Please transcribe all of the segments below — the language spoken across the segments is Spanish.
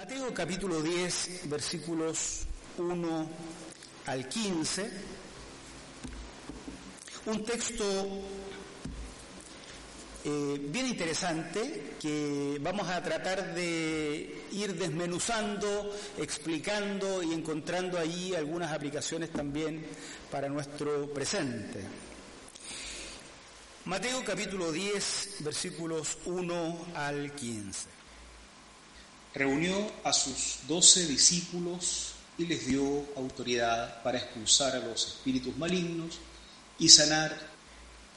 Mateo capítulo 10, versículos 1 al 15, un texto eh, bien interesante que vamos a tratar de ir desmenuzando, explicando y encontrando ahí algunas aplicaciones también para nuestro presente. Mateo capítulo 10, versículos 1 al 15 reunió a sus doce discípulos y les dio autoridad para expulsar a los espíritus malignos y sanar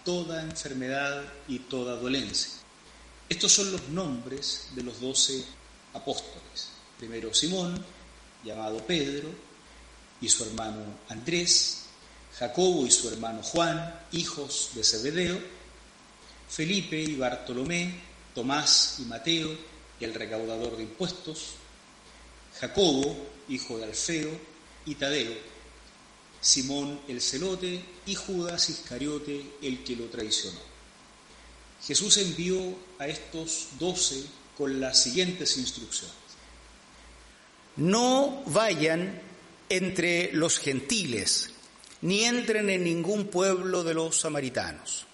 toda enfermedad y toda dolencia. Estos son los nombres de los doce apóstoles. Primero Simón, llamado Pedro, y su hermano Andrés, Jacobo y su hermano Juan, hijos de Zebedeo, Felipe y Bartolomé, Tomás y Mateo, el recaudador de impuestos, Jacobo, hijo de Alfeo, y Tadeo, Simón el celote y Judas Iscariote, el que lo traicionó. Jesús envió a estos doce con las siguientes instrucciones. No vayan entre los gentiles, ni entren en ningún pueblo de los samaritanos.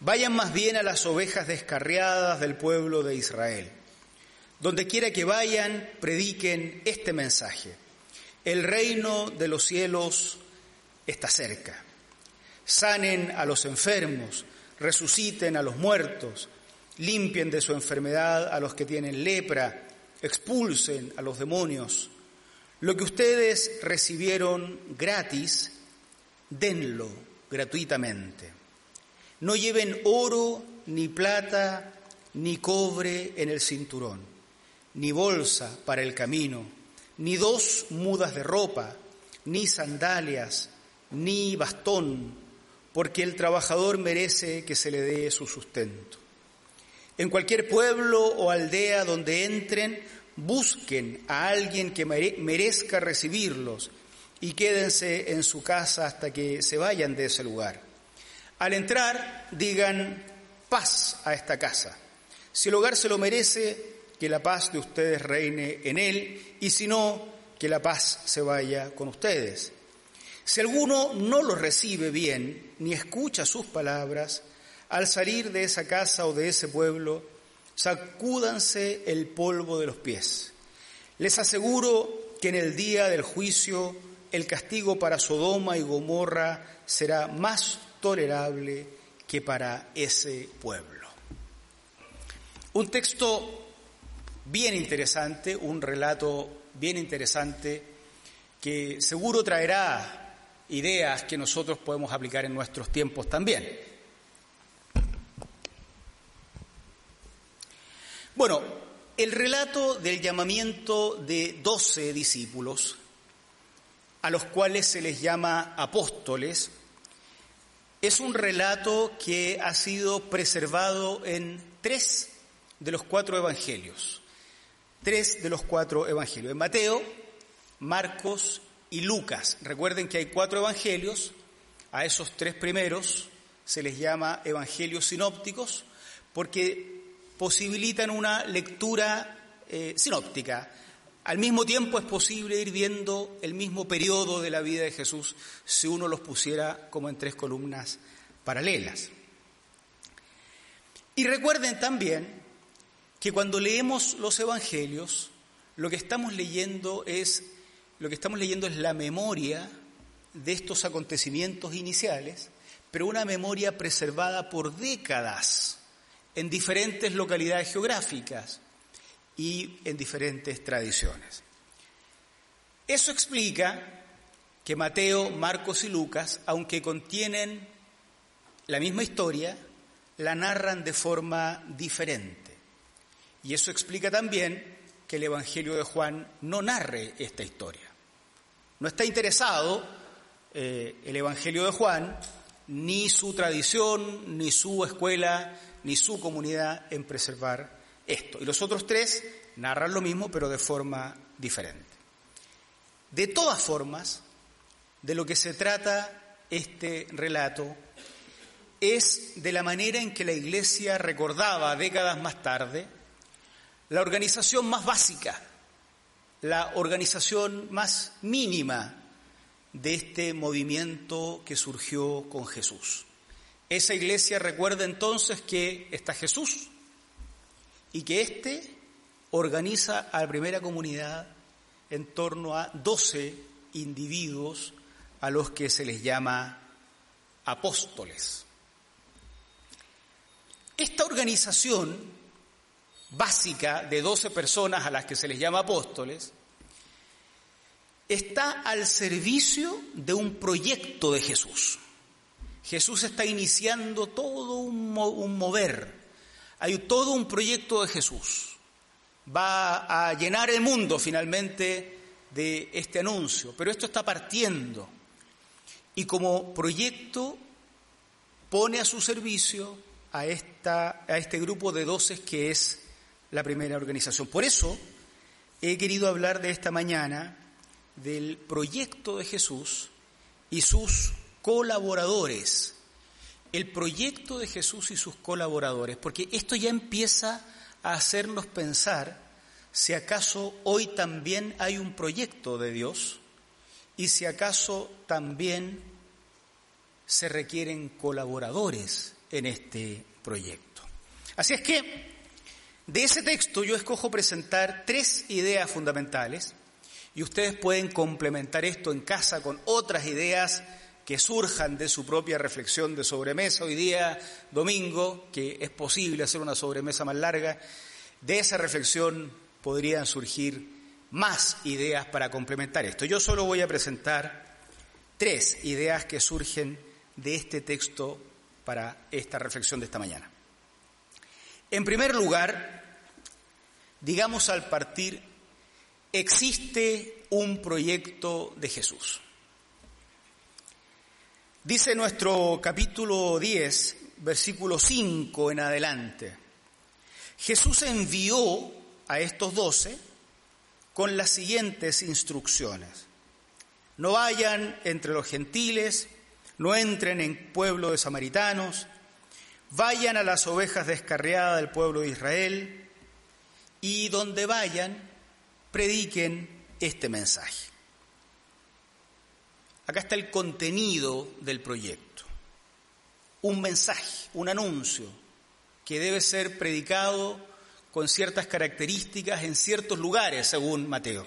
Vayan más bien a las ovejas descarriadas del pueblo de Israel. Donde quiera que vayan, prediquen este mensaje. El reino de los cielos está cerca. Sanen a los enfermos, resuciten a los muertos, limpien de su enfermedad a los que tienen lepra, expulsen a los demonios. Lo que ustedes recibieron gratis, denlo gratuitamente. No lleven oro, ni plata, ni cobre en el cinturón ni bolsa para el camino, ni dos mudas de ropa, ni sandalias, ni bastón, porque el trabajador merece que se le dé su sustento. En cualquier pueblo o aldea donde entren, busquen a alguien que merezca recibirlos y quédense en su casa hasta que se vayan de ese lugar. Al entrar, digan paz a esta casa. Si el hogar se lo merece, que la paz de ustedes reine en él, y si no, que la paz se vaya con ustedes. Si alguno no lo recibe bien, ni escucha sus palabras, al salir de esa casa o de ese pueblo, sacúdanse el polvo de los pies. Les aseguro que en el día del juicio el castigo para Sodoma y Gomorra será más tolerable que para ese pueblo. Un texto bien interesante, un relato bien interesante que seguro traerá ideas que nosotros podemos aplicar en nuestros tiempos también. Bueno, el relato del llamamiento de doce discípulos, a los cuales se les llama apóstoles, es un relato que ha sido preservado en tres de los cuatro evangelios tres de los cuatro evangelios. En Mateo, Marcos y Lucas. Recuerden que hay cuatro evangelios. A esos tres primeros se les llama evangelios sinópticos porque posibilitan una lectura eh, sinóptica. Al mismo tiempo es posible ir viendo el mismo periodo de la vida de Jesús si uno los pusiera como en tres columnas paralelas. Y recuerden también que cuando leemos los evangelios, lo que estamos leyendo es lo que estamos leyendo es la memoria de estos acontecimientos iniciales, pero una memoria preservada por décadas en diferentes localidades geográficas y en diferentes tradiciones. Eso explica que Mateo, Marcos y Lucas, aunque contienen la misma historia, la narran de forma diferente. Y eso explica también que el Evangelio de Juan no narre esta historia. No está interesado eh, el Evangelio de Juan, ni su tradición, ni su escuela, ni su comunidad en preservar esto. Y los otros tres narran lo mismo, pero de forma diferente. De todas formas, de lo que se trata este relato es de la manera en que la Iglesia recordaba décadas más tarde la organización más básica la organización más mínima de este movimiento que surgió con Jesús. Esa iglesia recuerda entonces que está Jesús y que éste organiza a la primera comunidad en torno a doce individuos a los que se les llama apóstoles. Esta organización básica de doce personas a las que se les llama apóstoles está al servicio de un proyecto de Jesús. Jesús está iniciando todo un, mover, hay todo un proyecto de Jesús. Va a llenar el mundo finalmente de este anuncio, pero esto está partiendo y como proyecto pone a su servicio a, esta, a este grupo de doces que es la primera organización. Por eso he querido hablar de esta mañana del proyecto de Jesús y sus colaboradores. El proyecto de Jesús y sus colaboradores, porque esto ya empieza a hacernos pensar si acaso hoy también hay un proyecto de Dios y si acaso también se requieren colaboradores en este proyecto. Así es que de ese texto yo escojo presentar tres ideas fundamentales y ustedes pueden complementar esto en casa con otras ideas que surjan de su propia reflexión de sobremesa hoy día, domingo, que es posible hacer una sobremesa más larga. De esa reflexión podrían surgir más ideas para complementar esto. Yo solo voy a presentar tres ideas que surgen de este texto para esta reflexión de esta mañana. En primer lugar, digamos al partir existe un proyecto de Jesús. Dice nuestro capítulo 10, versículo 5 en adelante, Jesús envió a estos doce con las siguientes instrucciones. No vayan entre los gentiles, no entren en pueblo de samaritanos, vayan a las ovejas descarriadas del pueblo de Israel y donde vayan, prediquen este mensaje. Acá está el contenido del proyecto. Un mensaje, un anuncio que debe ser predicado con ciertas características en ciertos lugares, según Mateo.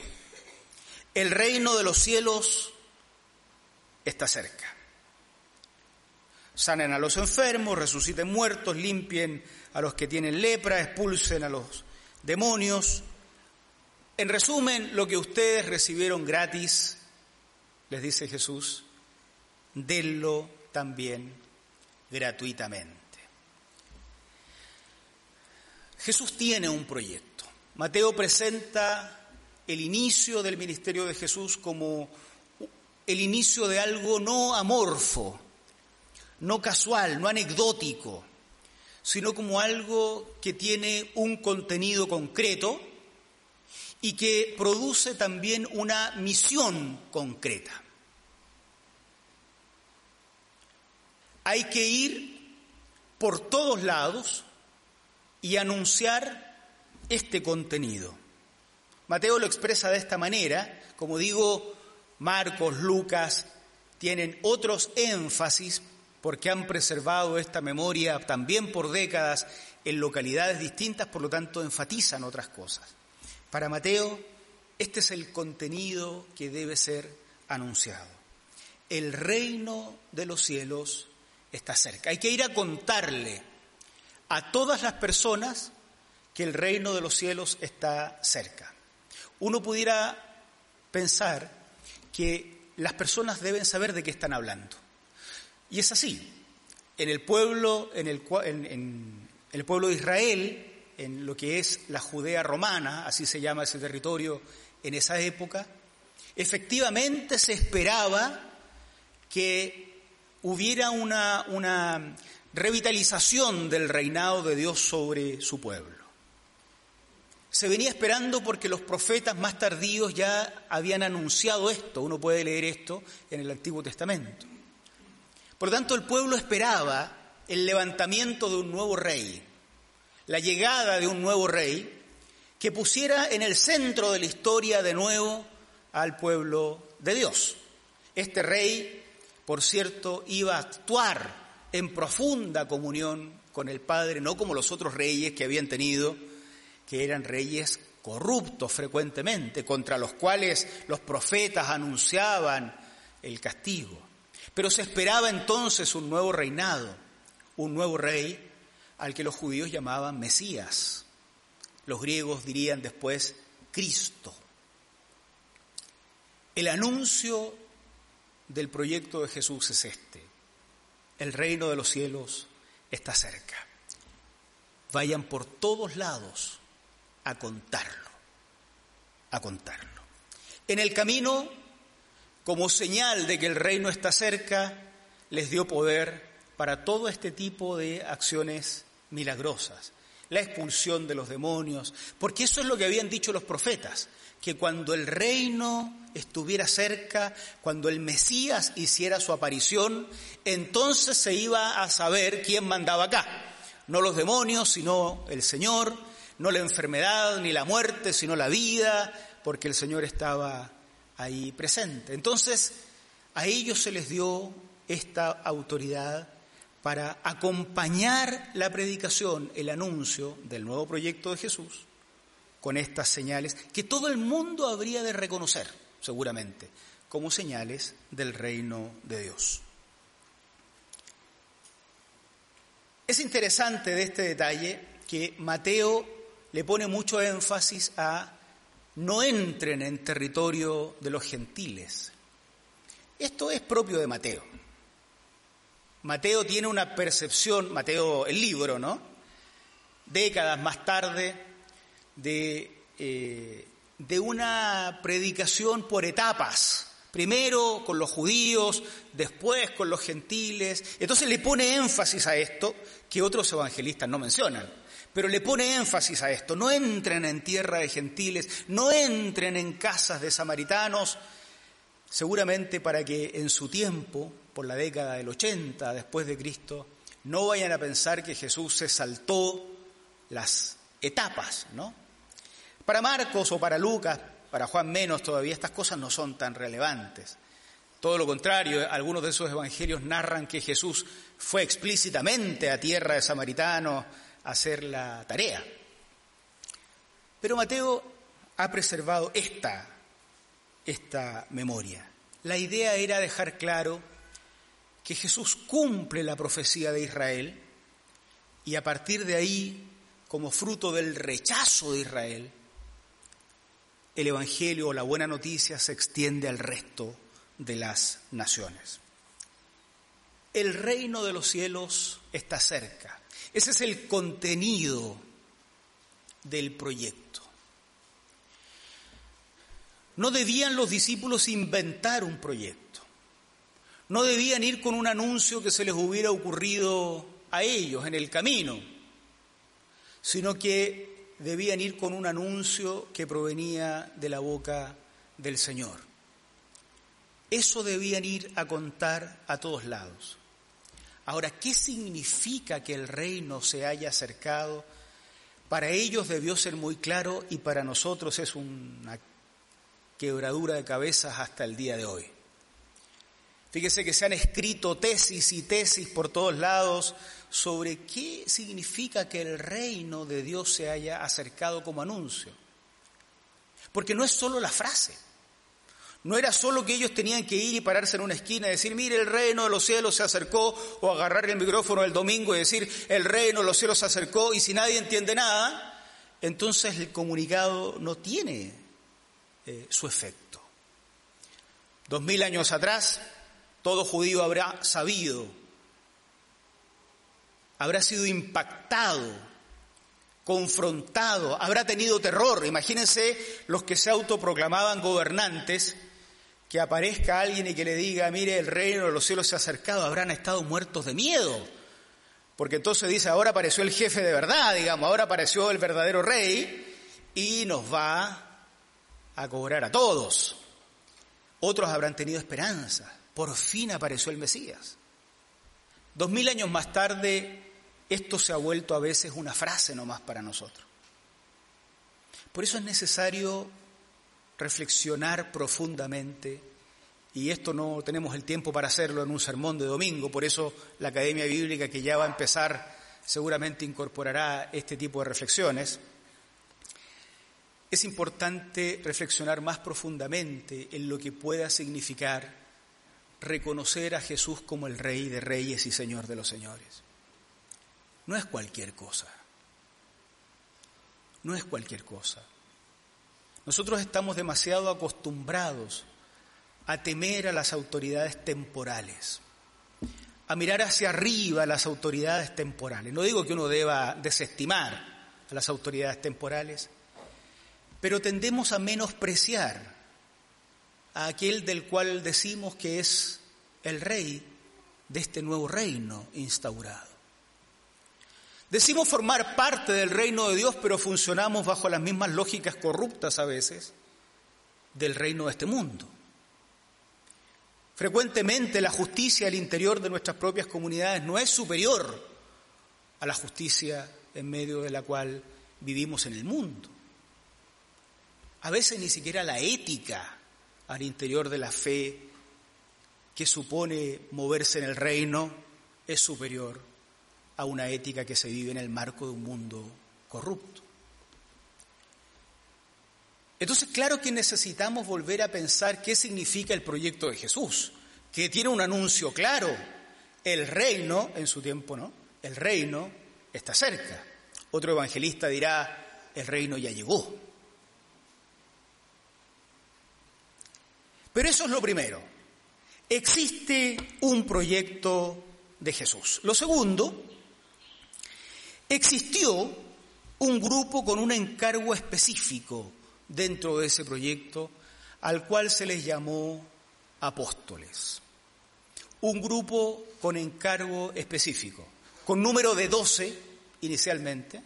El reino de los cielos está cerca. Sanen a los enfermos, resuciten muertos, limpien a los que tienen lepra, expulsen a los demonios, en resumen, lo que ustedes recibieron gratis, les dice Jesús, denlo también gratuitamente. Jesús tiene un proyecto. Mateo presenta el inicio del ministerio de Jesús como el inicio de algo no amorfo, no casual, no anecdótico, sino como algo que tiene un contenido concreto y que produce también una misión concreta. Hay que ir por todos lados y anunciar este contenido. Mateo lo expresa de esta manera, como digo, Marcos, Lucas tienen otros énfasis porque han preservado esta memoria también por décadas en localidades distintas, por lo tanto enfatizan otras cosas. Para Mateo, este es el contenido que debe ser anunciado. El reino de los cielos está cerca. Hay que ir a contarle a todas las personas que el reino de los cielos está cerca. Uno pudiera pensar que las personas deben saber de qué están hablando. Y es así. En el pueblo, en el, en el pueblo de Israel, en lo que es la Judea romana, así se llama ese territorio en esa época, efectivamente se esperaba que hubiera una, una revitalización del reinado de Dios sobre su pueblo. Se venía esperando porque los profetas más tardíos ya habían anunciado esto, uno puede leer esto en el Antiguo Testamento. Por tanto, el pueblo esperaba el levantamiento de un nuevo rey, la llegada de un nuevo rey que pusiera en el centro de la historia de nuevo al pueblo de Dios. Este rey, por cierto, iba a actuar en profunda comunión con el Padre, no como los otros reyes que habían tenido, que eran reyes corruptos frecuentemente, contra los cuales los profetas anunciaban el castigo. Pero se esperaba entonces un nuevo reinado, un nuevo rey al que los judíos llamaban Mesías. Los griegos dirían después Cristo. El anuncio del proyecto de Jesús es este. El reino de los cielos está cerca. Vayan por todos lados a contarlo, a contarlo. En el camino, como señal de que el reino está cerca, les dio poder para todo este tipo de acciones milagrosas, la expulsión de los demonios, porque eso es lo que habían dicho los profetas, que cuando el reino estuviera cerca, cuando el Mesías hiciera su aparición, entonces se iba a saber quién mandaba acá. No los demonios, sino el Señor, no la enfermedad ni la muerte, sino la vida, porque el Señor estaba ahí presente. Entonces, a ellos se les dio esta autoridad para acompañar la predicación, el anuncio del nuevo proyecto de Jesús, con estas señales que todo el mundo habría de reconocer, seguramente, como señales del reino de Dios. Es interesante de este detalle que Mateo le pone mucho énfasis a no entren en territorio de los gentiles. Esto es propio de Mateo. Mateo tiene una percepción, Mateo el libro, ¿no? Décadas más tarde, de, eh, de una predicación por etapas. Primero con los judíos, después con los gentiles. Entonces le pone énfasis a esto que otros evangelistas no mencionan. Pero le pone énfasis a esto. No entren en tierra de gentiles, no entren en casas de samaritanos, seguramente para que en su tiempo por la década del 80 después de Cristo, no vayan a pensar que Jesús se saltó las etapas, ¿no? Para Marcos o para Lucas, para Juan menos todavía, estas cosas no son tan relevantes. Todo lo contrario, algunos de esos evangelios narran que Jesús fue explícitamente a tierra de samaritanos hacer la tarea. Pero Mateo ha preservado esta, esta memoria. La idea era dejar claro que Jesús cumple la profecía de Israel y a partir de ahí, como fruto del rechazo de Israel, el Evangelio o la buena noticia se extiende al resto de las naciones. El reino de los cielos está cerca. Ese es el contenido del proyecto. No debían los discípulos inventar un proyecto. No debían ir con un anuncio que se les hubiera ocurrido a ellos en el camino, sino que debían ir con un anuncio que provenía de la boca del Señor. Eso debían ir a contar a todos lados. Ahora, ¿qué significa que el reino se haya acercado? Para ellos debió ser muy claro y para nosotros es una quebradura de cabezas hasta el día de hoy. Fíjese que se han escrito tesis y tesis por todos lados sobre qué significa que el reino de Dios se haya acercado como anuncio. Porque no es solo la frase. No era solo que ellos tenían que ir y pararse en una esquina y decir, mire, el reino de los cielos se acercó, o agarrar el micrófono el domingo y decir, el reino de los cielos se acercó, y si nadie entiende nada, entonces el comunicado no tiene eh, su efecto. Dos mil años atrás, todo judío habrá sabido, habrá sido impactado, confrontado, habrá tenido terror. Imagínense los que se autoproclamaban gobernantes, que aparezca alguien y que le diga, mire, el reino de los cielos se ha acercado, habrán estado muertos de miedo. Porque entonces dice, ahora apareció el jefe de verdad, digamos, ahora apareció el verdadero rey y nos va a cobrar a todos. Otros habrán tenido esperanza por fin apareció el Mesías. Dos mil años más tarde, esto se ha vuelto a veces una frase nomás para nosotros. Por eso es necesario reflexionar profundamente, y esto no tenemos el tiempo para hacerlo en un sermón de domingo, por eso la Academia Bíblica que ya va a empezar seguramente incorporará este tipo de reflexiones. Es importante reflexionar más profundamente en lo que pueda significar reconocer a Jesús como el Rey de Reyes y Señor de los Señores. No es cualquier cosa. No es cualquier cosa. Nosotros estamos demasiado acostumbrados a temer a las autoridades temporales, a mirar hacia arriba a las autoridades temporales. No digo que uno deba desestimar a las autoridades temporales, pero tendemos a menospreciar a aquel del cual decimos que es el rey de este nuevo reino instaurado. Decimos formar parte del reino de Dios, pero funcionamos bajo las mismas lógicas corruptas a veces del reino de este mundo. Frecuentemente la justicia al interior de nuestras propias comunidades no es superior a la justicia en medio de la cual vivimos en el mundo. A veces ni siquiera la ética al interior de la fe que supone moverse en el reino es superior a una ética que se vive en el marco de un mundo corrupto. Entonces, claro que necesitamos volver a pensar qué significa el proyecto de Jesús, que tiene un anuncio claro. El reino, en su tiempo, ¿no? El reino está cerca. Otro evangelista dirá, el reino ya llegó. Pero eso es lo primero. Existe un proyecto de Jesús. Lo segundo Existió un grupo con un encargo específico dentro de ese proyecto al cual se les llamó apóstoles. Un grupo con encargo específico, con número de doce inicialmente,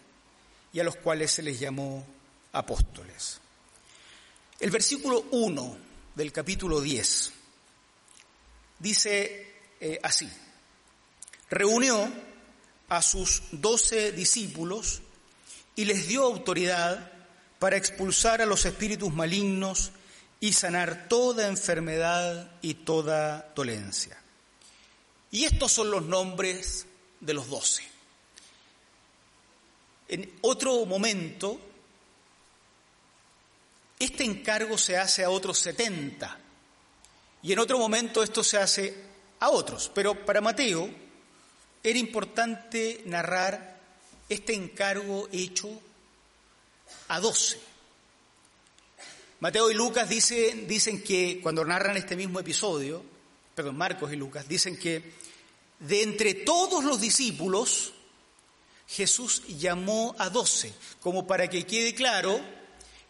y a los cuales se les llamó apóstoles. El versículo 1 del capítulo 10 dice eh, así, reunió a sus doce discípulos y les dio autoridad para expulsar a los espíritus malignos y sanar toda enfermedad y toda dolencia. Y estos son los nombres de los doce. En otro momento, este encargo se hace a otros setenta y en otro momento esto se hace a otros. Pero para Mateo, era importante narrar este encargo hecho a doce. Mateo y Lucas dicen, que cuando narran este mismo episodio, perdón, Marcos y Lucas, dicen que de entre todos los discípulos, Jesús llamó a doce, como para que quede claro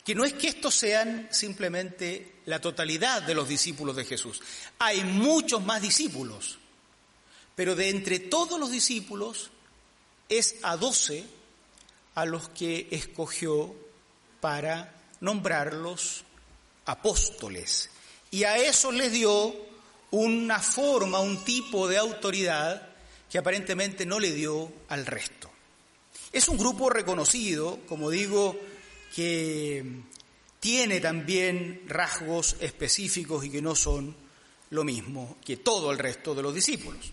que no es que estos sean simplemente la totalidad de los discípulos de Jesús. Hay muchos más discípulos. Pero de entre todos los discípulos es a doce a los que escogió para nombrarlos apóstoles. Y a eso les dio una forma, un tipo de autoridad que aparentemente no le dio al resto. Es un grupo reconocido, como digo, que tiene también rasgos específicos y que no son lo mismo que todo el resto de los discípulos.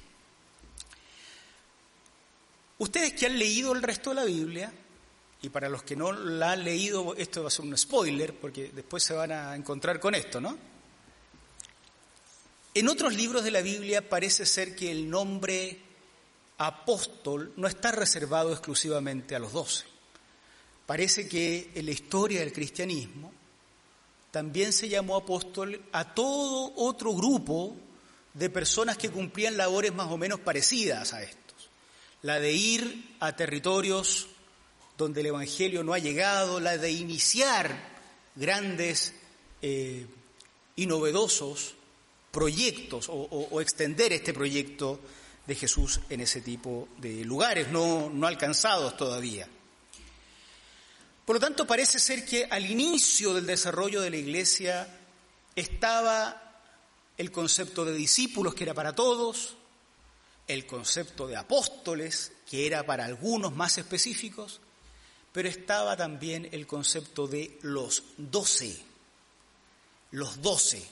Ustedes que han leído el resto de la Biblia, y para los que no la han leído, esto va a ser un spoiler, porque después se van a encontrar con esto, ¿no? En otros libros de la Biblia parece ser que el nombre apóstol no está reservado exclusivamente a los doce. Parece que en la historia del cristianismo también se llamó apóstol a todo otro grupo de personas que cumplían labores más o menos parecidas a esto la de ir a territorios donde el Evangelio no ha llegado, la de iniciar grandes eh, y novedosos proyectos o, extender este proyecto de Jesús en ese tipo de lugares no, no alcanzados todavía. Por lo tanto, parece ser que al inicio del desarrollo de la Iglesia estaba el concepto de discípulos que era para todos, el concepto de apóstoles, que era para algunos más específicos, pero estaba también el concepto de los doce, los doce.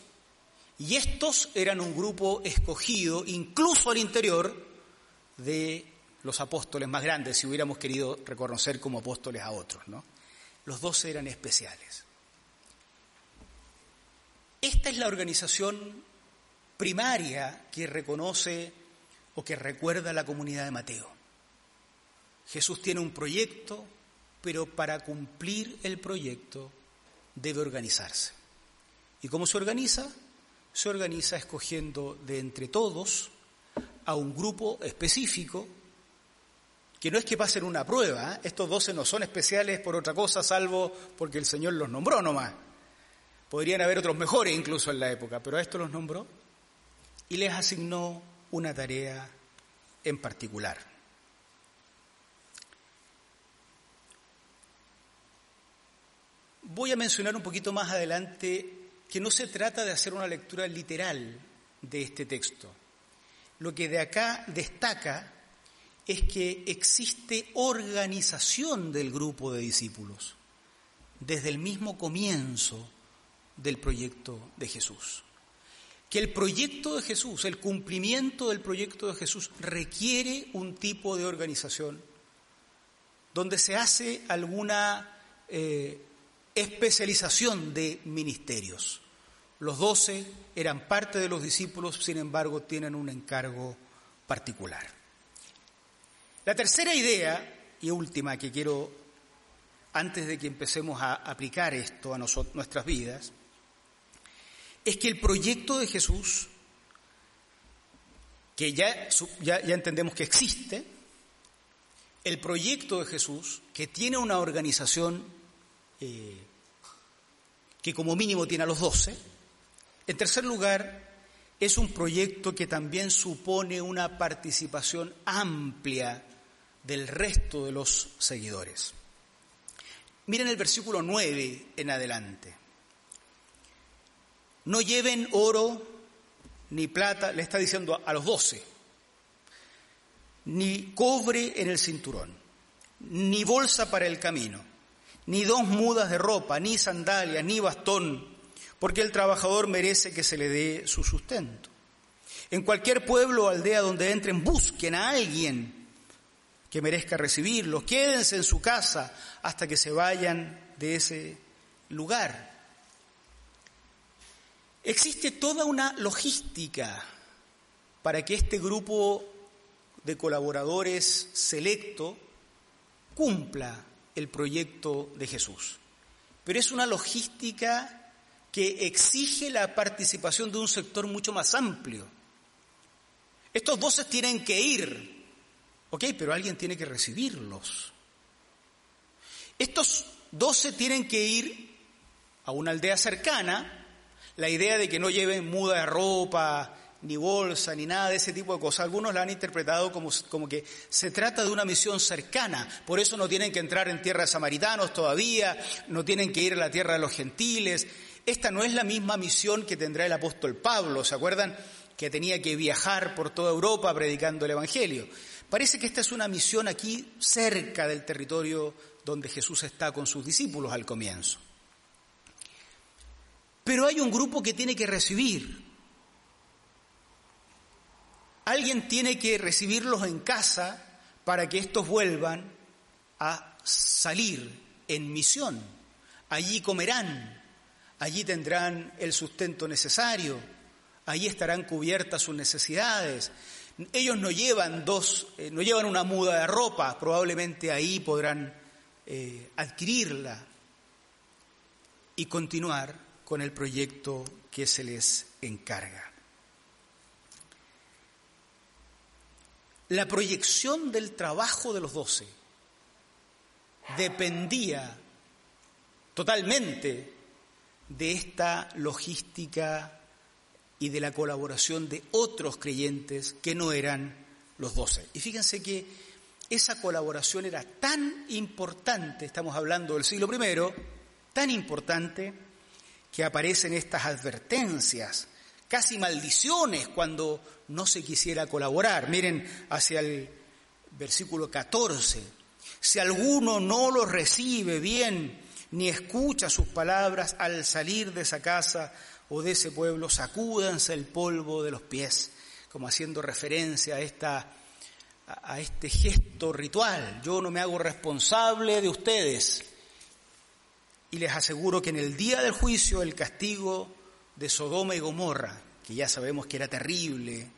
Y estos eran un grupo escogido incluso al interior de los apóstoles más grandes, si hubiéramos querido reconocer como apóstoles a otros, ¿no? Los doce eran especiales. Esta es la organización primaria que reconoce o que recuerda la comunidad de Mateo. Jesús tiene un proyecto, pero para cumplir el proyecto debe organizarse. ¿Y cómo se organiza? Se organiza escogiendo de entre todos a un grupo específico, que no es que pasen una prueba, ¿eh? estos doce no son especiales por otra cosa, salvo porque el Señor los nombró nomás. Podrían haber otros mejores incluso en la época, pero a estos los nombró y les asignó una tarea en particular. Voy a mencionar un poquito más adelante que no se trata de hacer una lectura literal de este texto. Lo que de acá destaca es que existe organización del grupo de discípulos desde el mismo comienzo del proyecto de Jesús. Que el proyecto de Jesús, el cumplimiento del proyecto de Jesús requiere un tipo de organización donde se hace alguna eh, especialización de ministerios. Los doce eran parte de los discípulos, sin embargo, tienen un encargo particular. La tercera idea y última que quiero, antes de que empecemos a aplicar esto a nuestras vidas, es que el proyecto de Jesús, que ya, ya, entendemos que existe, el proyecto de Jesús, que tiene una organización eh, que como mínimo tiene a los doce, en tercer lugar, es un proyecto que también supone una participación amplia del resto de los seguidores. Miren el versículo 9 en adelante. No lleven oro ni plata, le está diciendo a los doce, ni cobre en el cinturón, ni bolsa para el camino, ni dos mudas de ropa, ni sandalia, ni bastón, porque el trabajador merece que se le dé su sustento. En cualquier pueblo o aldea donde entren, busquen a alguien que merezca recibirlos, quédense en su casa hasta que se vayan de ese lugar. Existe toda una logística para que este grupo de colaboradores selecto cumpla el proyecto de Jesús. Pero es una logística que exige la participación de un sector mucho más amplio. Estos voces tienen que ir, ok, pero alguien tiene que recibirlos. Estos doce tienen que ir a una aldea cercana la idea de que no lleven muda de ropa, ni bolsa, ni nada de ese tipo de cosas. Algunos la han interpretado como, como, que se trata de una misión cercana, por eso no tienen que entrar en tierra de samaritanos todavía, no tienen que ir a la tierra de los gentiles. Esta no es la misma misión que tendrá el apóstol Pablo, ¿se acuerdan? Que tenía que viajar por toda Europa predicando el Evangelio. Parece que esta es una misión aquí cerca del territorio donde Jesús está con sus discípulos al comienzo. Pero hay un grupo que tiene que recibir. Alguien tiene que recibirlos en casa para que estos vuelvan a salir en misión. Allí comerán, allí tendrán el sustento necesario, allí estarán cubiertas sus necesidades. Ellos no llevan dos, eh, no llevan una muda de ropa, probablemente ahí podrán eh, adquirirla y continuar con el proyecto que se les encarga. La proyección del trabajo de los doce dependía totalmente de esta logística y de la colaboración de otros creyentes que no eran los doce. Y fíjense que esa colaboración era tan importante, estamos hablando del siglo I, tan importante que aparecen estas advertencias, casi maldiciones cuando no se quisiera colaborar. Miren hacia el versículo 14. Si alguno no los recibe bien, ni escucha sus palabras al salir de esa casa o de ese pueblo, sacúdanse el polvo de los pies, como haciendo referencia a, esta, a este gesto ritual. Yo no me hago responsable de ustedes. Y les aseguro que en el día del juicio el castigo de Sodoma y Gomorra, que ya sabemos que era terrible,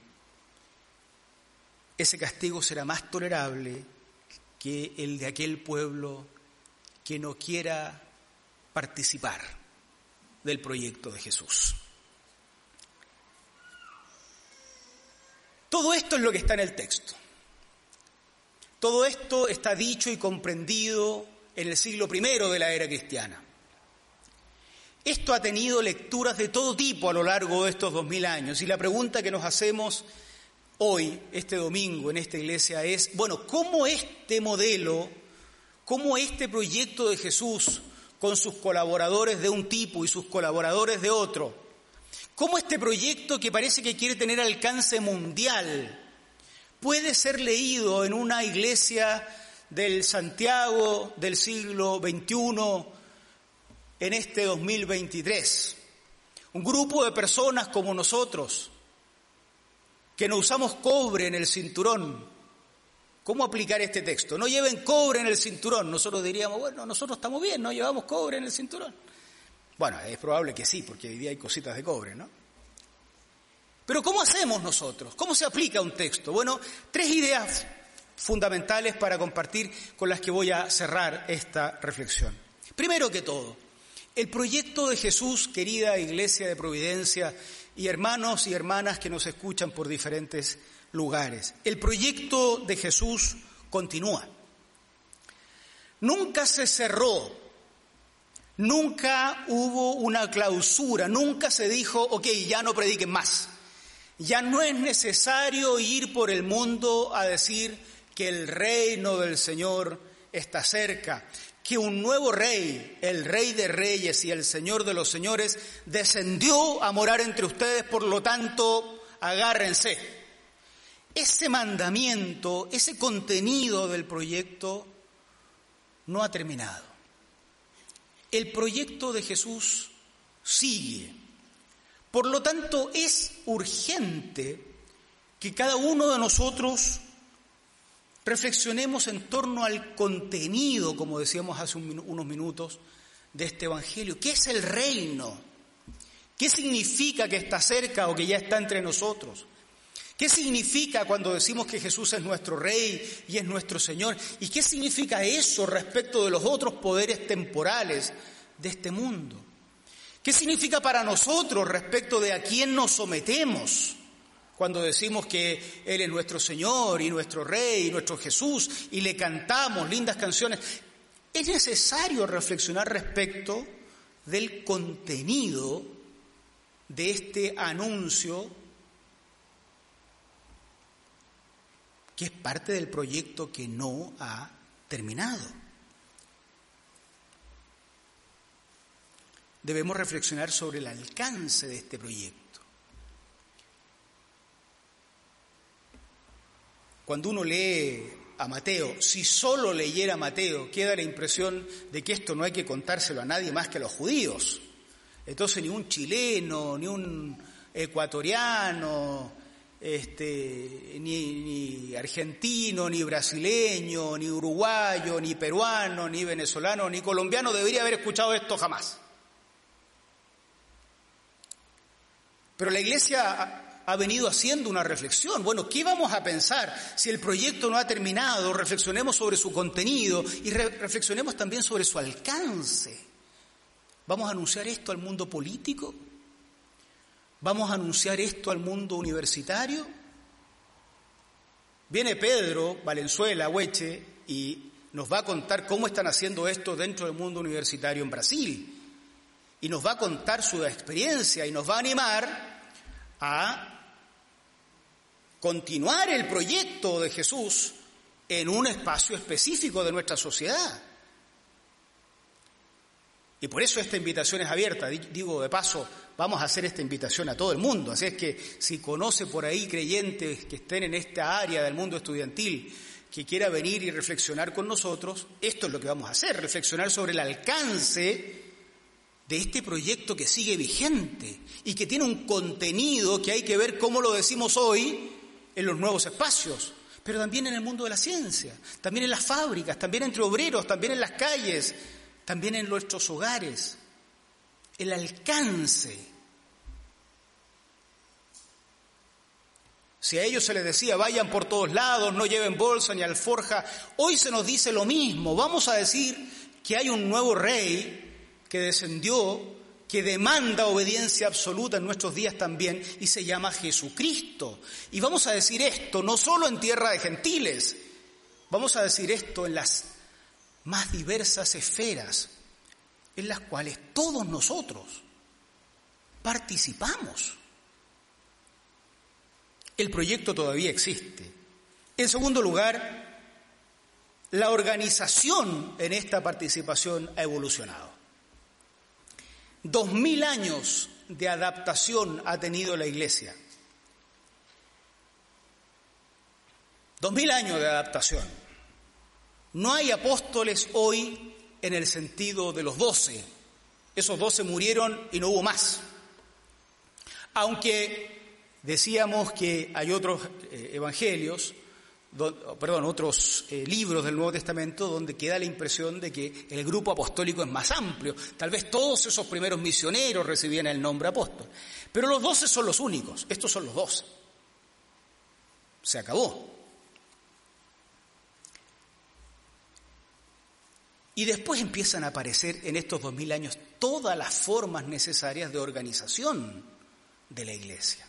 ese castigo será más tolerable que el de aquel pueblo que no quiera participar del proyecto de Jesús. Todo esto es lo que está en el texto. Todo esto está dicho y comprendido en el siglo I de la era cristiana. Esto ha tenido lecturas de todo tipo a lo largo de estos dos mil años y la pregunta que nos hacemos hoy, este domingo, en esta iglesia es, bueno, ¿cómo este modelo, cómo este proyecto de Jesús con sus colaboradores de un tipo y sus colaboradores de otro, cómo este proyecto que parece que quiere tener alcance mundial puede ser leído en una iglesia del Santiago del siglo XXI en este 2023? Un grupo de personas como nosotros, que no usamos cobre en el cinturón. ¿Cómo aplicar este texto? No lleven cobre en el cinturón. Nosotros diríamos, bueno, nosotros estamos bien, no llevamos cobre en el cinturón. Bueno, es probable que sí, porque hoy día hay cositas de cobre, ¿no? Pero ¿cómo hacemos nosotros? ¿Cómo se aplica un texto? Bueno, tres ideas fundamentales para compartir con las que voy a cerrar esta reflexión. Primero que todo, el proyecto de Jesús, querida Iglesia de Providencia, y hermanos y hermanas que nos escuchan por diferentes lugares. El proyecto de Jesús continúa. Nunca se cerró, nunca hubo una clausura, nunca se dijo, ok, ya no prediquen más. Ya no es necesario ir por el mundo a decir que el reino del Señor está cerca que un nuevo rey, el rey de reyes y el señor de los señores, descendió a morar entre ustedes, por lo tanto, agárrense. Ese mandamiento, ese contenido del proyecto no ha terminado. El proyecto de Jesús sigue. Por lo tanto, es urgente que cada uno de nosotros reflexionemos en torno al contenido, como decíamos hace unos minutos, de este Evangelio. ¿Qué es el reino? ¿Qué significa que está cerca o que ya está entre nosotros? ¿Qué significa cuando decimos que Jesús es nuestro Rey y es nuestro Señor? ¿Y qué significa eso respecto de los otros poderes temporales de este mundo? ¿Qué significa para nosotros respecto de a quién nos sometemos? Cuando decimos que Él es nuestro Señor y nuestro Rey y nuestro Jesús y le cantamos lindas canciones, es necesario reflexionar respecto del contenido de este anuncio que es parte del proyecto que no ha terminado. Debemos reflexionar sobre el alcance de este proyecto. Cuando uno lee a Mateo, si solo leyera a Mateo, queda la impresión de que esto no hay que contárselo a nadie más que a los judíos. Entonces ni un chileno, ni un ecuatoriano, este, ni, ni, argentino, ni brasileño, ni uruguayo, ni peruano, ni venezolano, ni colombiano debería haber escuchado esto jamás. Pero la iglesia ha venido haciendo una reflexión. Bueno, ¿qué vamos a pensar si el proyecto no ha terminado? Reflexionemos sobre su contenido y reflexionemos también sobre su alcance. ¿Vamos a anunciar esto al mundo político? ¿Vamos a anunciar esto al mundo universitario? Viene Pedro Valenzuela, Hueche, y nos va a contar cómo están haciendo esto dentro del mundo universitario en Brasil. Y nos va a contar su experiencia y nos va a animar a continuar el proyecto de Jesús en un espacio específico de nuestra sociedad. Y por eso esta invitación es abierta. Digo de paso, vamos a hacer esta invitación a todo el mundo. Así es que si conoce por ahí creyentes que estén en esta área del mundo estudiantil, que quiera venir y reflexionar con nosotros, esto es lo que vamos a hacer, reflexionar sobre el alcance de este proyecto que sigue vigente y que tiene un contenido que hay que ver cómo lo decimos hoy en los nuevos espacios, pero también en el mundo de la ciencia, también en las fábricas, también entre obreros, también en las calles, también en nuestros hogares. El alcance. Si a ellos se les decía, vayan por todos lados, no lleven bolsa ni alforja, hoy se nos dice lo mismo. Vamos a decir que hay un nuevo rey que descendió, que demanda obediencia absoluta en nuestros días también, y se llama Jesucristo. Y vamos a decir esto no solo en tierra de gentiles, vamos a decir esto en las más diversas esferas en las cuales todos nosotros participamos. El proyecto todavía existe. En segundo lugar, la organización en esta participación ha evolucionado. Dos mil años de adaptación ha tenido la Iglesia. Dos mil años de adaptación. No hay apóstoles hoy en el sentido de los doce. Esos doce murieron y no hubo más. Aunque decíamos que hay otros eh, evangelios perdón, otros eh, libros del Nuevo Testamento donde queda la impresión de que el grupo apostólico es más amplio. Tal vez todos esos primeros misioneros recibían el nombre apóstol. Pero los doce son los únicos, estos son los doce. Se acabó. Y después empiezan a aparecer en estos dos mil años todas las formas necesarias de organización de la Iglesia.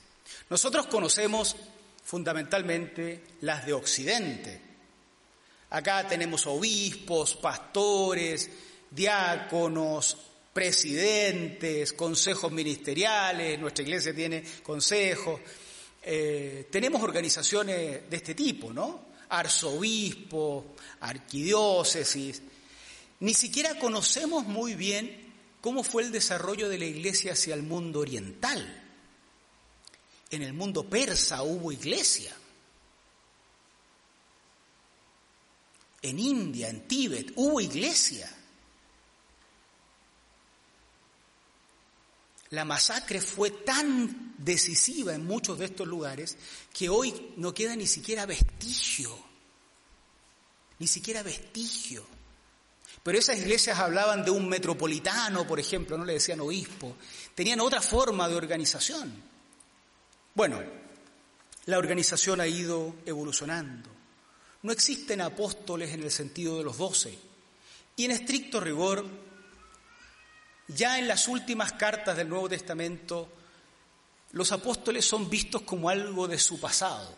Nosotros conocemos fundamentalmente las de Occidente. Acá tenemos obispos, pastores, diáconos, presidentes, consejos ministeriales, nuestra iglesia tiene consejos, eh, tenemos organizaciones de este tipo, ¿no? Arzobispo, arquidiócesis. Ni siquiera conocemos muy bien cómo fue el desarrollo de la iglesia hacia el mundo oriental. En el mundo persa hubo iglesia. En India, en Tíbet, hubo iglesia. La masacre fue tan decisiva en muchos de estos lugares que hoy no queda ni siquiera vestigio, ni siquiera vestigio. Pero esas iglesias hablaban de un metropolitano, por ejemplo, no le decían obispo, tenían otra forma de organización. Bueno, la organización ha ido evolucionando. No existen apóstoles en el sentido de los doce. Y en estricto rigor, ya en las últimas cartas del Nuevo Testamento, los apóstoles son vistos como algo de su pasado.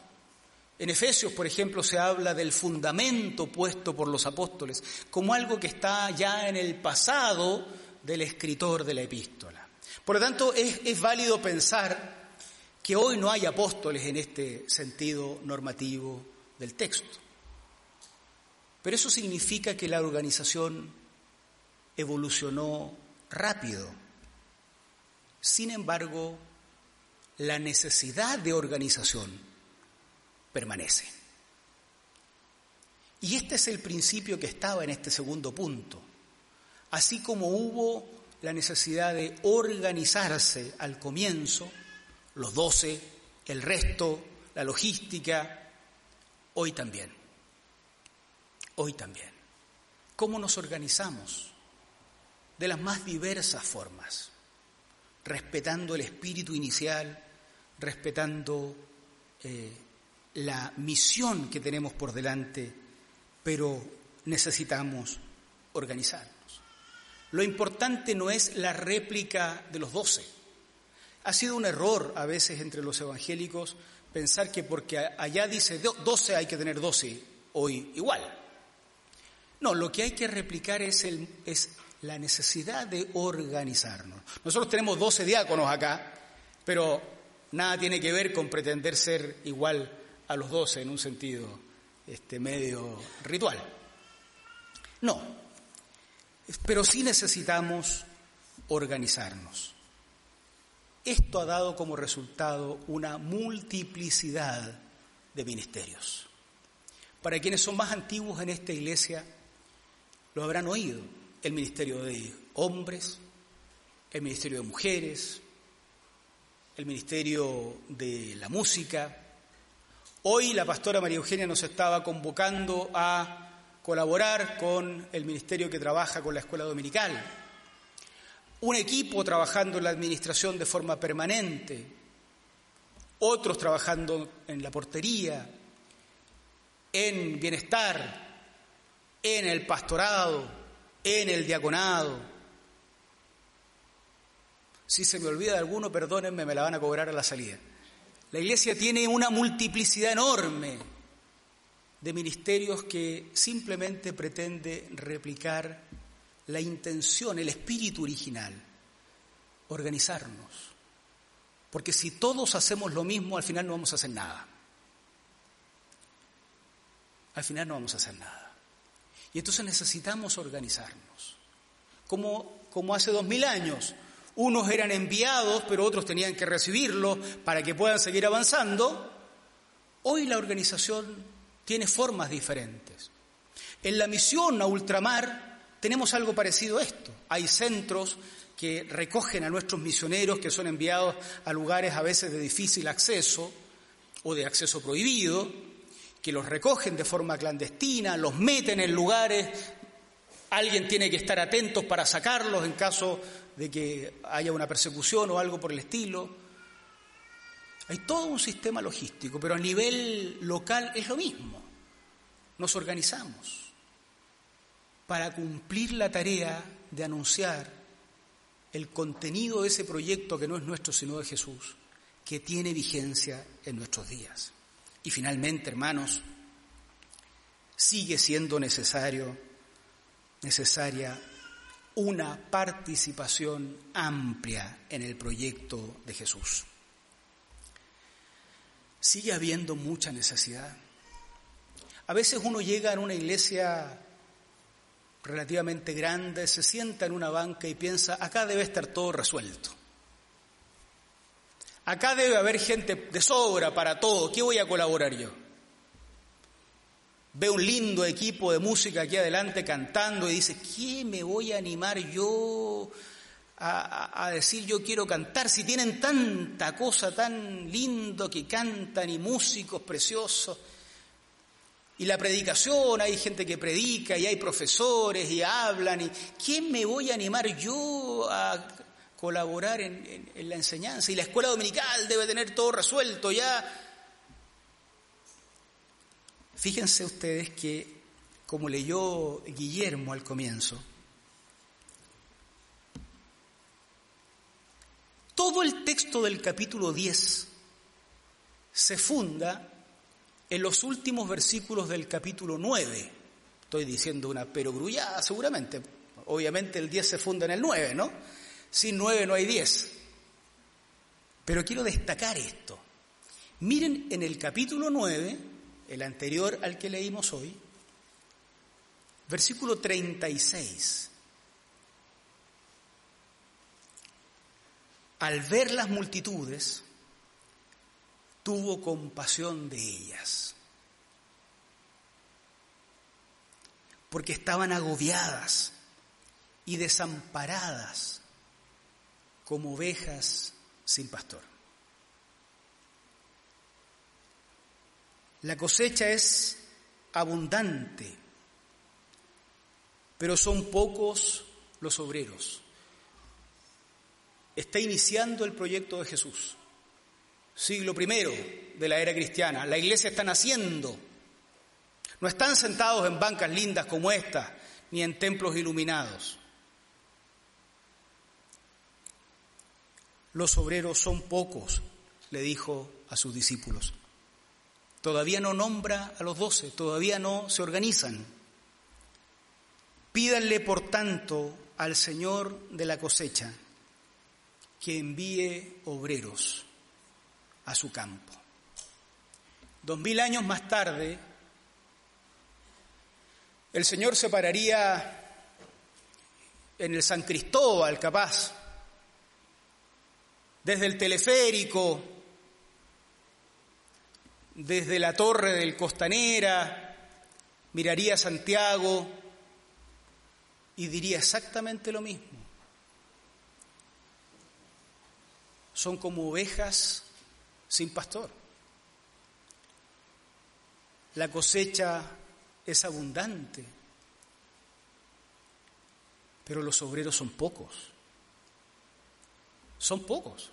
En Efesios, por ejemplo, se habla del fundamento puesto por los apóstoles como algo que está ya en el pasado del escritor de la epístola. Por lo tanto, es, válido pensar que hoy no hay apóstoles en este sentido normativo del texto. Pero eso significa que la organización evolucionó rápido. Sin embargo, la necesidad de organización permanece. Y este es el principio que estaba en este segundo punto. Así como hubo la necesidad de organizarse al comienzo, los doce, el resto, la logística, hoy también. Hoy también. ¿Cómo nos organizamos? De las más diversas formas, respetando el espíritu inicial, respetando eh, la misión que tenemos por delante, pero necesitamos organizarnos. Lo importante no es la réplica de los doce, ha sido un error a veces entre los evangélicos pensar que porque allá dice 12 hay que tener 12 hoy igual. No, lo que hay que replicar es, el, es la necesidad de organizarnos. Nosotros tenemos 12 diáconos acá, pero nada tiene que ver con pretender ser igual a los 12 en un sentido este, medio ritual. No, pero sí necesitamos organizarnos. Esto ha dado como resultado una multiplicidad de ministerios. Para quienes son más antiguos en esta iglesia, lo habrán oído. El ministerio de hombres, el ministerio de mujeres, el ministerio de la música. Hoy la pastora María Eugenia nos estaba convocando a colaborar con el ministerio que trabaja con la escuela dominical. Un equipo trabajando en la administración de forma permanente, otros trabajando en la portería, en bienestar, en el pastorado, en el diaconado. Si se me olvida de alguno, perdónenme, me la van a cobrar a la salida. La iglesia tiene una multiplicidad enorme de ministerios que simplemente pretende replicar la intención, el espíritu original, organizarnos. Porque si todos hacemos lo mismo, al final no vamos a hacer nada. Al final no vamos a hacer nada. Y entonces necesitamos organizarnos. Como, como hace dos mil años, unos eran enviados, pero otros tenían que recibirlos para que puedan seguir avanzando. Hoy la organización tiene formas diferentes. En la misión a ultramar tenemos algo parecido a esto. Hay centros que recogen a nuestros misioneros que son enviados a lugares a veces de difícil acceso o de acceso prohibido, que los recogen de forma clandestina, los meten en lugares, alguien tiene que estar atentos para sacarlos en caso de que haya una persecución o algo por el estilo. Hay todo un sistema logístico, pero a nivel local es lo mismo. Nos organizamos para cumplir la tarea de anunciar el contenido de ese proyecto que no es nuestro sino de Jesús, que tiene vigencia en nuestros días. Y finalmente, hermanos, sigue siendo necesario, necesaria una participación amplia en el proyecto de Jesús. Sigue habiendo mucha necesidad. A veces uno llega a una iglesia relativamente grande, se sienta en una banca y piensa, acá debe estar todo resuelto. Acá debe haber gente de sobra para todo, ¿qué voy a colaborar yo? Ve un lindo equipo de música aquí adelante cantando y dice, ¿qué me voy a animar yo a, a, decir yo quiero cantar? Si tienen tanta cosa tan lindo que cantan y músicos preciosos. Y la predicación, hay gente que predica y hay profesores y hablan. y ¿Quién me voy a animar yo a colaborar en, en la enseñanza? Y la escuela dominical debe tener todo resuelto ya. Fíjense ustedes que, como leyó Guillermo al comienzo, todo el texto del capítulo 10 se funda en los últimos versículos del capítulo 9, estoy diciendo una perogrullada seguramente, obviamente el 10 se funda en el 9, ¿no? Sin 9 no hay 10. Pero quiero destacar esto. Miren en el capítulo 9, el anterior al que leímos hoy, versículo 36. Al ver las multitudes, tuvo compasión de ellas, porque estaban agobiadas y desamparadas como ovejas sin pastor. La cosecha es abundante, pero son pocos los obreros. Está iniciando el proyecto de Jesús siglo I de la era cristiana. La iglesia está naciendo. No están sentados en bancas lindas como esta, ni en templos iluminados. Los obreros son pocos, le dijo a sus discípulos. Todavía no nombra a los doce, todavía no se organizan. Pídanle, por tanto, al Señor de la cosecha que envíe obreros a su campo. Dos mil años más tarde, el Señor se pararía en el San Cristóbal, capaz, desde el teleférico, desde la torre del Costanera, miraría a Santiago y diría exactamente lo mismo. Son como ovejas sin pastor. La cosecha es abundante, pero los obreros son pocos. Son pocos.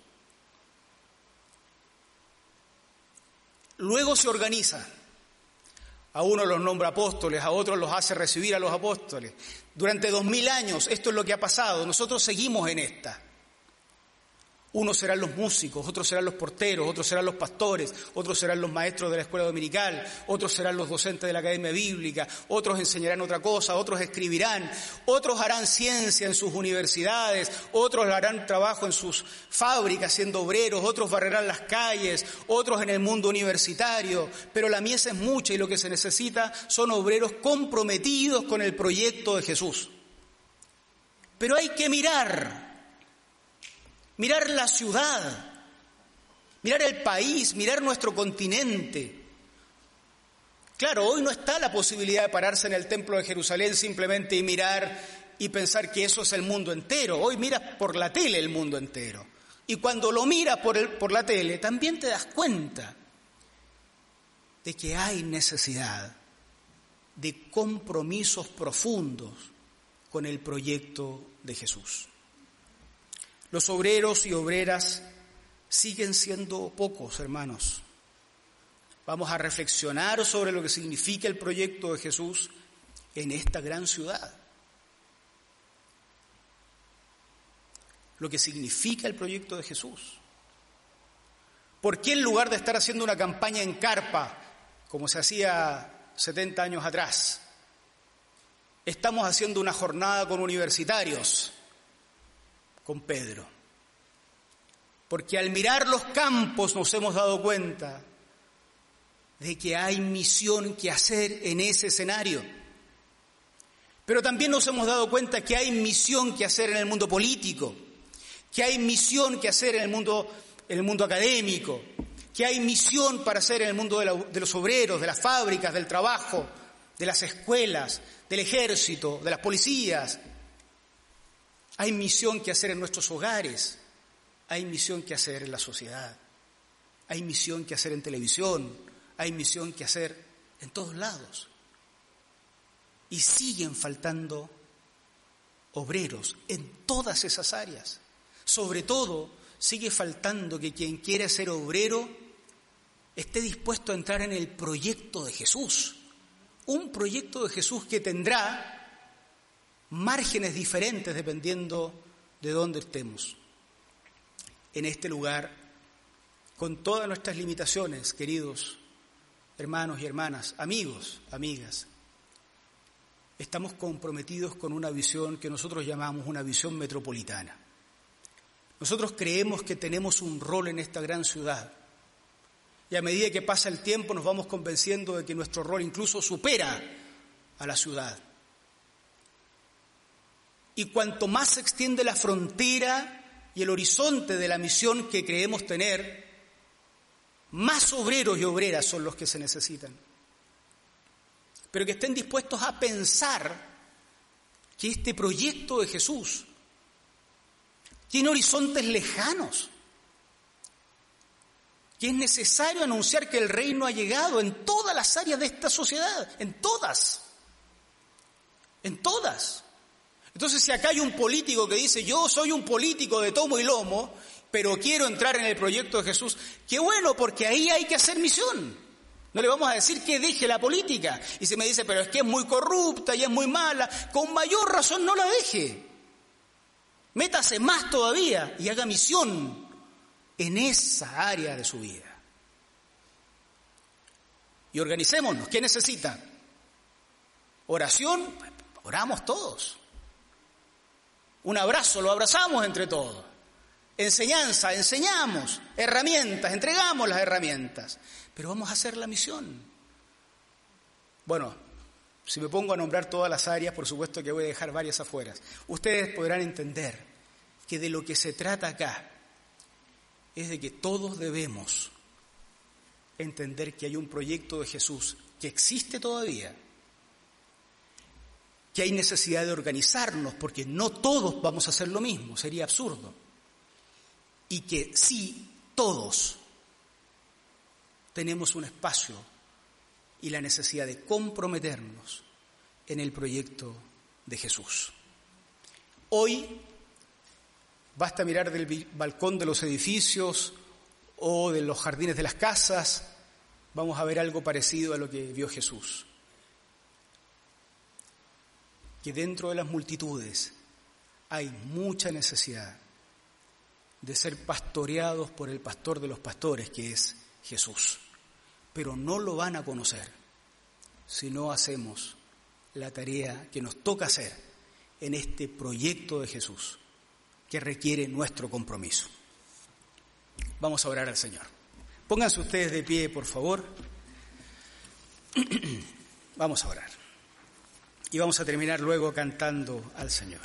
Luego se organiza. A uno los nombra apóstoles, a otros los hace recibir a los apóstoles. Durante dos mil años esto es lo que ha pasado. Nosotros seguimos en esta. Unos serán los músicos, otros serán los porteros, otros serán los pastores, otros serán los maestros de la escuela dominical, otros serán los docentes de la academia bíblica, otros enseñarán otra cosa, otros escribirán, otros harán ciencia en sus universidades, otros harán trabajo en sus fábricas siendo obreros, otros barrerán las calles, otros en el mundo universitario, pero la mies es mucha y lo que se necesita son obreros comprometidos con el proyecto de Jesús. Pero hay que mirar mirar la ciudad, mirar el país, mirar nuestro continente. Claro, hoy no está la posibilidad de pararse en el templo de Jerusalén simplemente y mirar y pensar que eso es el mundo entero. Hoy miras por la tele el mundo entero. Y cuando lo miras por, por la tele, también te das cuenta de que hay necesidad de compromisos profundos con el proyecto de Jesús. Los obreros y obreras siguen siendo pocos, hermanos. Vamos a reflexionar sobre lo que significa el proyecto de Jesús en esta gran ciudad. Lo que significa el proyecto de Jesús. ¿Por qué en lugar de estar haciendo una campaña en carpa, como se hacía 70 años atrás, estamos haciendo una jornada con universitarios? Con Pedro. Porque al mirar los campos nos hemos dado cuenta de que hay misión que hacer en ese escenario. Pero también nos hemos dado cuenta que hay misión que hacer en el mundo político, que hay misión que hacer en el mundo, en el mundo académico, que hay misión para hacer en el mundo de los obreros, de las fábricas, del trabajo, de las escuelas, del ejército, de las policías, hay misión que hacer en nuestros hogares, hay misión que hacer en la sociedad, hay misión que hacer en televisión, hay misión que hacer en todos lados. Y siguen faltando obreros en todas esas áreas. Sobre todo, sigue faltando que quien quiera ser obrero esté dispuesto a entrar en el proyecto de Jesús. Un proyecto de Jesús que tendrá márgenes diferentes dependiendo de dónde estemos. En este lugar, con todas nuestras limitaciones, queridos hermanos y hermanas, amigos, amigas, estamos comprometidos con una visión que nosotros llamamos una visión metropolitana. Nosotros creemos que tenemos un rol en esta gran ciudad y a medida que pasa el tiempo nos vamos convenciendo de que nuestro rol incluso supera a la ciudad. Y cuanto más se extiende la frontera y el horizonte de la misión que creemos tener, más obreros y obreras son los que se necesitan. Pero que estén dispuestos a pensar que este proyecto de Jesús tiene horizontes lejanos, que es necesario anunciar que el reino ha llegado en todas las áreas de esta sociedad, en todas, en todas. Entonces, si acá hay un político que dice, yo soy un político de tomo y lomo, pero quiero entrar en el proyecto de Jesús, qué bueno, porque ahí hay que hacer misión. No le vamos a decir que deje la política. Y se me dice, pero es que es muy corrupta y es muy mala, con mayor razón no la deje. Métase más todavía y haga misión en esa área de su vida. Y organicémonos. ¿Qué necesita? Oración, oramos todos. Un abrazo, lo abrazamos entre todos. Enseñanza, enseñamos. Herramientas, entregamos las herramientas. Pero vamos a hacer la misión. Bueno, si me pongo a nombrar todas las áreas, por supuesto que voy a dejar varias afuera. Ustedes podrán entender que de lo que se trata acá es de que todos debemos entender que hay un proyecto de Jesús que existe todavía que hay necesidad de organizarnos, porque no todos vamos a hacer lo mismo, sería absurdo. Y que sí, todos tenemos un espacio y la necesidad de comprometernos en el proyecto de Jesús. Hoy basta mirar del balcón de los edificios o de los jardines de las casas, vamos a ver algo parecido a lo que vio Jesús. Que dentro de las multitudes hay mucha necesidad de ser pastoreados por el pastor de los pastores, que es Jesús. Pero no lo van a conocer si no hacemos la tarea que nos toca hacer en este proyecto de Jesús, que requiere nuestro compromiso. Vamos a orar al Señor. Pónganse ustedes de pie, por favor. Vamos a orar. Y vamos a terminar luego cantando al Señor.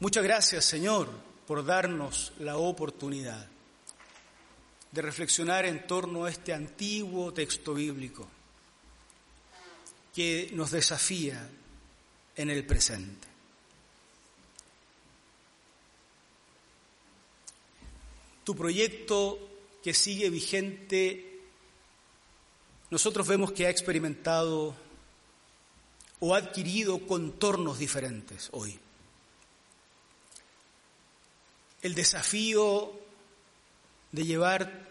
Muchas gracias, Señor, por darnos la oportunidad de reflexionar en torno a este antiguo texto bíblico que nos desafía en el presente. Tu proyecto que sigue vigente, nosotros vemos que ha experimentado o ha adquirido contornos diferentes hoy. El desafío de llevar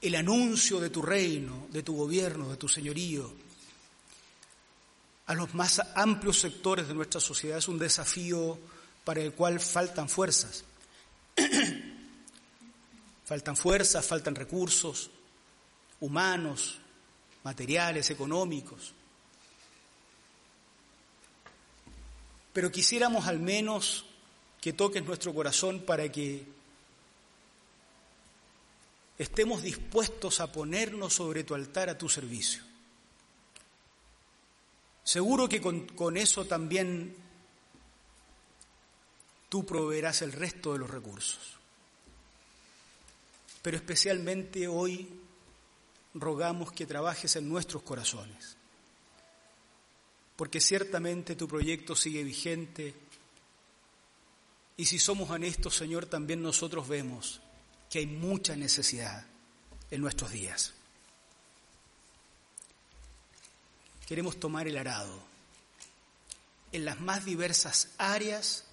el anuncio de tu reino, de tu gobierno, de tu señorío, a los más amplios sectores de nuestra sociedad es un desafío para el cual faltan fuerzas. faltan fuerzas, faltan recursos humanos, materiales, económicos. Pero quisiéramos al menos que toques nuestro corazón para que estemos dispuestos a ponernos sobre tu altar a tu servicio. Seguro que con, eso también tú proveerás el resto de los recursos. Pero especialmente hoy rogamos que trabajes en nuestros corazones, porque ciertamente tu proyecto sigue vigente y si somos honestos, Señor, también nosotros vemos que hay mucha necesidad en nuestros días. queremos tomar el arado en las más diversas áreas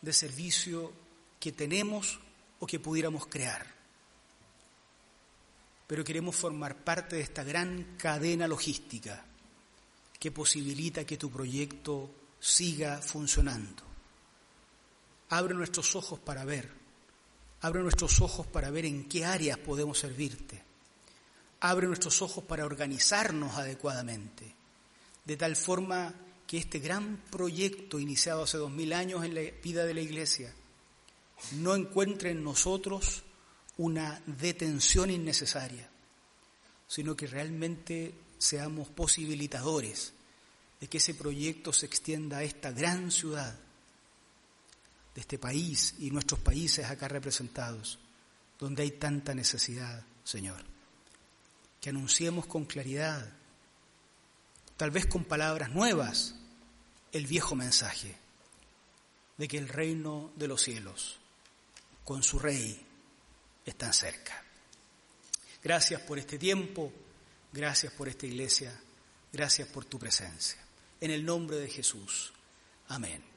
de servicio que tenemos o que pudiéramos crear. Pero queremos formar parte de esta gran cadena logística que posibilita que tu proyecto siga funcionando. Abre nuestros ojos para ver, abre nuestros ojos para ver en qué áreas podemos servirte. Abre nuestros ojos para organizarnos adecuadamente de tal forma que este gran proyecto iniciado hace dos mil años en la vida de la Iglesia no encuentre en nosotros una detención innecesaria, sino que realmente seamos posibilitadores de que ese proyecto se extienda a esta gran ciudad, de este país y nuestros países acá representados, donde hay tanta necesidad, Señor. Que anunciemos con claridad tal vez con palabras nuevas, el viejo mensaje de que el reino de los cielos, con su rey, está cerca. Gracias por este tiempo, gracias por esta iglesia, gracias por tu presencia. En el nombre de Jesús. Amén.